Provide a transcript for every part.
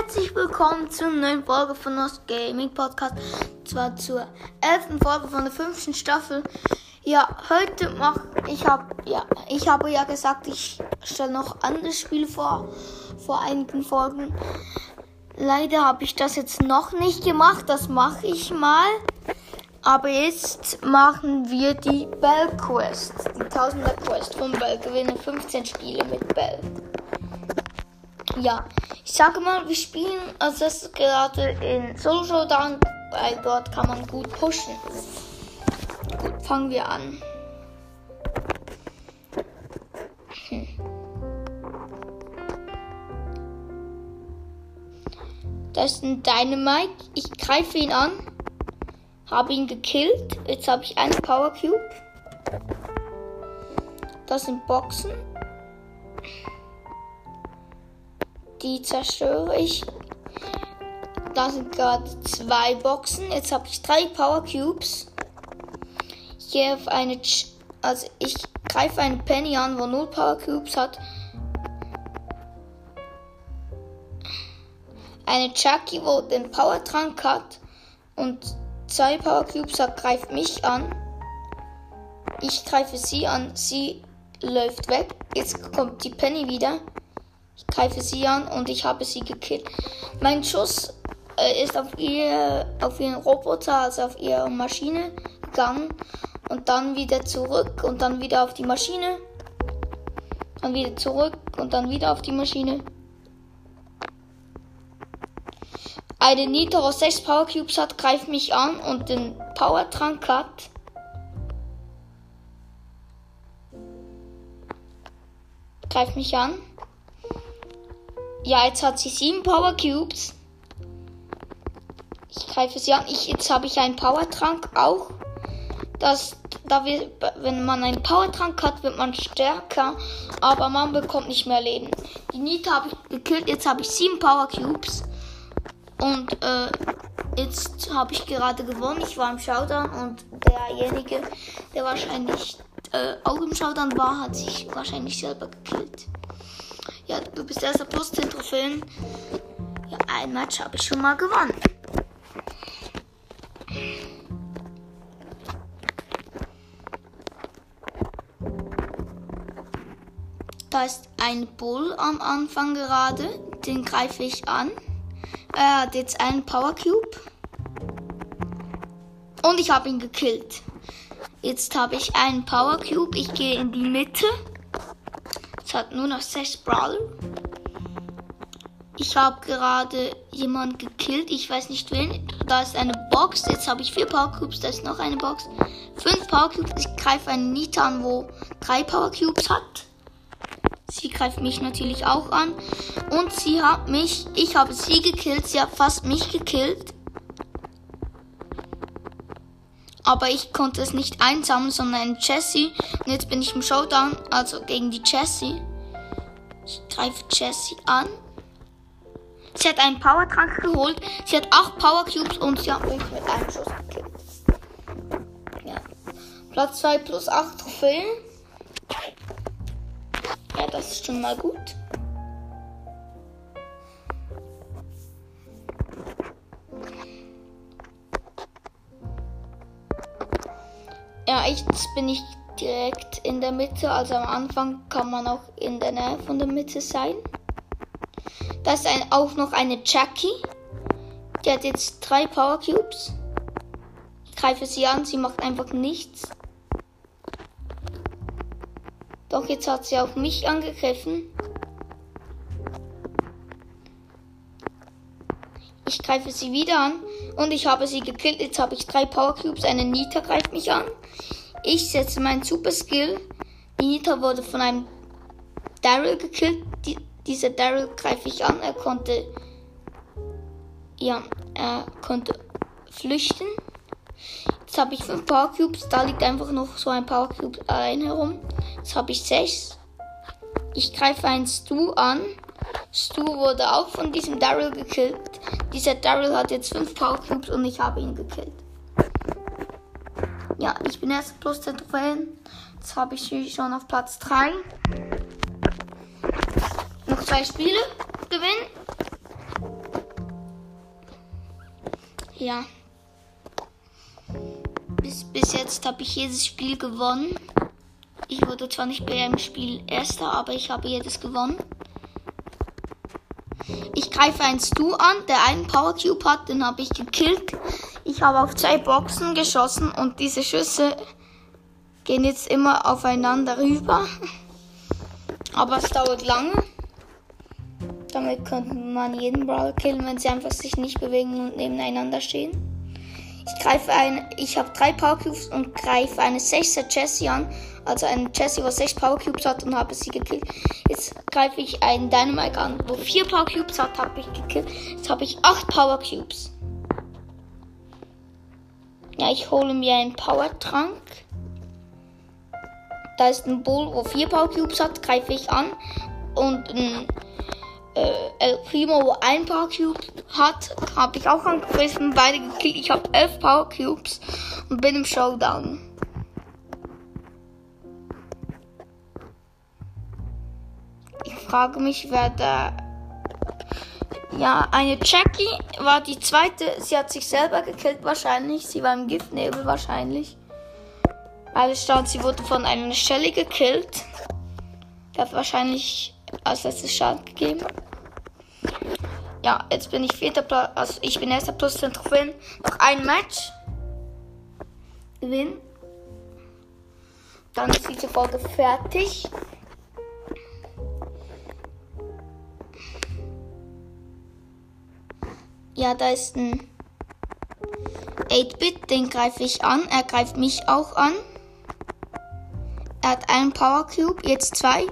herzlich willkommen zur neuen Folge von Lost Gaming Podcast. Zwar zur elften Folge von der fünften Staffel. Ja, heute mache ich habe ja ich habe ja gesagt, ich stelle noch andere Spiele vor vor einigen Folgen. Leider habe ich das jetzt noch nicht gemacht. Das mache ich mal. Aber jetzt machen wir die Bell Quest, die Tausender Quest von Bell. Gewinnen 15 Spiele mit Bell. Ja, ich sage mal, wir spielen als erstes gerade in Solo Showdown, weil dort kann man gut pushen. Gut, fangen wir an. Hm. Das ist ein Dynamite. Ich greife ihn an. Habe ihn gekillt. Jetzt habe ich einen Power Cube. Das sind Boxen. Die zerstöre ich. Da sind gerade zwei Boxen. Jetzt habe ich drei Power Cubes. Ich auf eine. Ch also ich greife eine Penny an, wo null Power Cubes hat. Eine Chucky, wo den Power Trank hat und zwei Power Cubes hat, greift mich an. Ich greife sie an. Sie läuft weg. Jetzt kommt die Penny wieder. Ich greife sie an und ich habe sie gekillt. Mein Schuss äh, ist auf ihr, auf ihren Roboter, also auf ihre Maschine gegangen und dann wieder zurück und dann wieder auf die Maschine. Dann wieder zurück und dann wieder auf die Maschine. Eine aus 6 Power Cubes hat, greift mich an und den Power Trank hat. Greift mich an. Ja, jetzt hat sie sieben Power Cubes. Ich greife sie an. Ich, jetzt habe ich einen Power Trank auch. Das, da wir, wenn man einen Power Trank hat, wird man stärker, aber man bekommt nicht mehr Leben. Die Nita habe ich gekillt. Jetzt habe ich sieben Power Cubes. Und äh, jetzt habe ich gerade gewonnen. Ich war im Showdown und derjenige, der wahrscheinlich äh, auch im Showdown war, hat sich wahrscheinlich selber gekillt. Ja, du bist erster plus 10 Trophäen. Ja, ein Match habe ich schon mal gewonnen. Da ist ein Bull am Anfang gerade. Den greife ich an. Er hat jetzt einen Power Cube. Und ich habe ihn gekillt. Jetzt habe ich einen Power Cube. Ich gehe in die Mitte. Es hat nur noch sechs Brawler. Ich habe gerade jemanden gekillt. Ich weiß nicht wen. Da ist eine Box. Jetzt habe ich vier Power Cubes. Da ist noch eine Box. Fünf Power Cubes. Ich greife eine Nita an, wo drei Power Cubes hat. Sie greift mich natürlich auch an. Und sie hat mich, ich habe sie gekillt. Sie hat fast mich gekillt. Aber ich konnte es nicht einsammeln, sondern ein Jessie. Und jetzt bin ich im Showdown, also gegen die Jessie. Ich greife Jessie an. Sie hat einen Power Trank geholt. Sie hat acht Power Cubes und sie hat mich mit einem Schuss gekillt. Ja. Platz 2 plus 8 Trophäen. Ja, das ist schon mal gut. Jetzt bin ich direkt in der Mitte. Also am Anfang kann man auch in der Nähe von der Mitte sein. Da ist ein, auch noch eine Jackie. Die hat jetzt drei Power Cubes. Ich greife sie an, sie macht einfach nichts. Doch jetzt hat sie auch mich angegriffen. Ich greife sie wieder an und ich habe sie gekillt. Jetzt habe ich drei Power Cubes. Eine Nita greift mich an. Ich setze meinen Super Skill. Die Nita wurde von einem Daryl gekillt. Die, dieser Daryl greife ich an. Er konnte. Ja, er konnte flüchten. Jetzt habe ich fünf Power Cubes. Da liegt einfach noch so ein Power Cube allein herum. Jetzt habe ich sechs. Ich greife einen Stu an. Stu wurde auch von diesem Daryl gekillt. Dieser Daryl hat jetzt fünf Power Cubes und ich habe ihn gekillt. Ja, ich bin erst plus 10 Trophäen. Jetzt habe ich schon auf Platz 3. Noch zwei Spiele gewinnen. Ja. Bis, bis jetzt habe ich jedes Spiel gewonnen. Ich wurde zwar nicht bei einem Spiel Erster, aber ich habe jedes gewonnen. Ich greife einen Stu an, der einen Power Cube hat, den habe ich gekillt. Ich habe auf zwei Boxen geschossen und diese Schüsse gehen jetzt immer aufeinander rüber. Aber es dauert lange. Damit könnte man jeden Brawler killen, wenn sie einfach sich nicht bewegen und nebeneinander stehen. Ich greife ein, ich habe drei Power Cubes und greife eine 6er Jessie an. Also eine Jessie, was 6 Power Cubes hat und habe sie gekillt. Jetzt greife ich einen Dynamite an, wo 4 Power Cubes hat, habe ich gekillt. Jetzt habe ich 8 Power Cubes. Ja, ich hole mir einen Power Trank. Da ist ein Bull, wo 4 Power Cubes hat, greife ich an. Und ein äh, El Primo, wo ein Power Cube hat, habe ich auch angegriffen, beide gekillt. Ich habe 11 Power Cubes und bin im Showdown. Ich frage mich, wer da. Ja, eine Jackie war die zweite. Sie hat sich selber gekillt, wahrscheinlich. Sie war im Giftnebel, wahrscheinlich. Weil es stand, sie wurde von einer Stelle gekillt. Der hat wahrscheinlich als letztes Schaden gegeben. Ja, jetzt bin ich vierter Platz. Also ich bin erster plus 10 Trophäen. Noch ein Match. Gewinn. Dann ist diese Folge fertig. Ja, da ist ein 8-Bit, den greife ich an. Er greift mich auch an. Er hat einen Power Cube, jetzt zwei.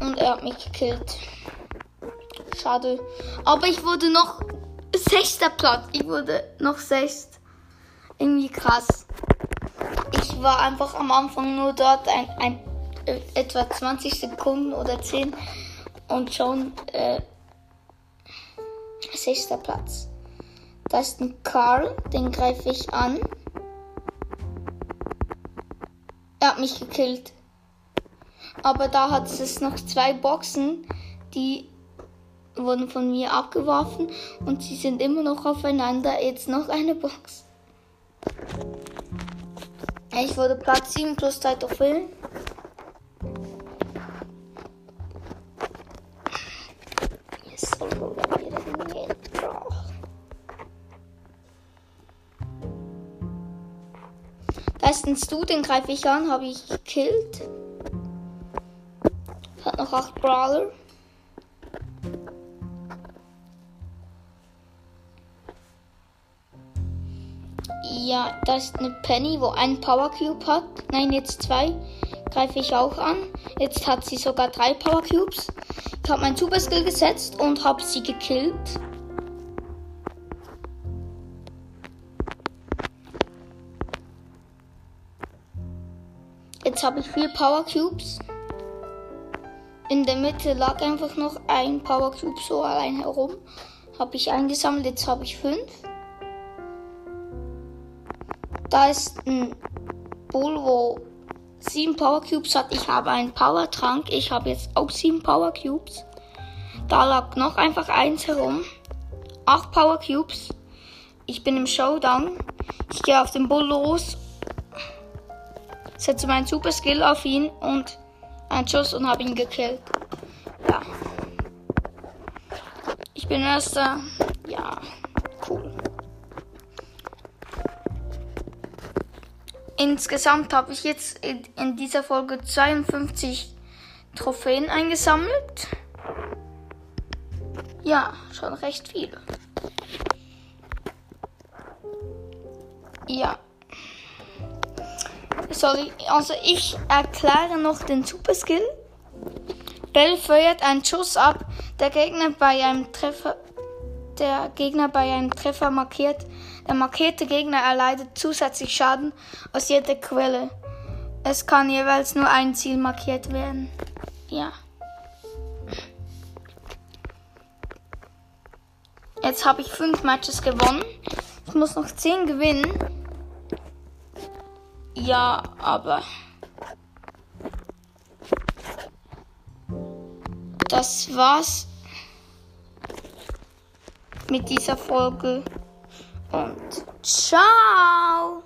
Und er hat mich gekillt. Schade. Aber ich wurde noch sechster Platz. Ich wurde noch sechst. Irgendwie krass. Ich war einfach am Anfang nur dort ein, ein äh, etwa 20 Sekunden oder 10 und schon äh, sechster Platz. Da ist ein Karl, den greife ich an. Er hat mich gekillt. Aber da hat es noch zwei Boxen, die wurden von mir abgeworfen und sie sind immer noch aufeinander. Jetzt noch eine Box. Ich wurde Platz 7 plus 3 Trophäen. Erstens du, den greife ich an, habe ich gekillt. Hat noch 8 Brawler. Ja, da ist eine Penny, wo ein Power Cube hat. Nein, jetzt zwei. Greife ich auch an. Jetzt hat sie sogar drei Power Cubes. Ich habe mein Super Skill gesetzt und habe sie gekillt. Jetzt habe ich vier Power Cubes. In der Mitte lag einfach noch ein Power Cube so allein herum. Habe ich eingesammelt. Jetzt habe ich fünf. Da ist ein Bull, wo sieben Power Cubes hat. Ich habe einen Power Trank. Ich habe jetzt auch sieben Power Cubes. Da lag noch einfach eins herum. Acht Power Cubes. Ich bin im Showdown. Ich gehe auf den Bull los. Setze meinen Super Skill auf ihn und einen Schuss und habe ihn gekillt. Ja. Ich bin erster. Ja, Insgesamt habe ich jetzt in dieser Folge 52 Trophäen eingesammelt. Ja, schon recht viele. Ja. Sorry, also ich erkläre noch den Super Skill. Bell feuert einen Schuss ab, der Gegner bei einem Treffer, der Gegner bei einem Treffer markiert der markierte Gegner erleidet zusätzlich Schaden aus jeder Quelle. Es kann jeweils nur ein Ziel markiert werden. Ja. Jetzt habe ich fünf Matches gewonnen. Ich muss noch zehn gewinnen. Ja, aber. Das war's mit dieser Folge. und ciao.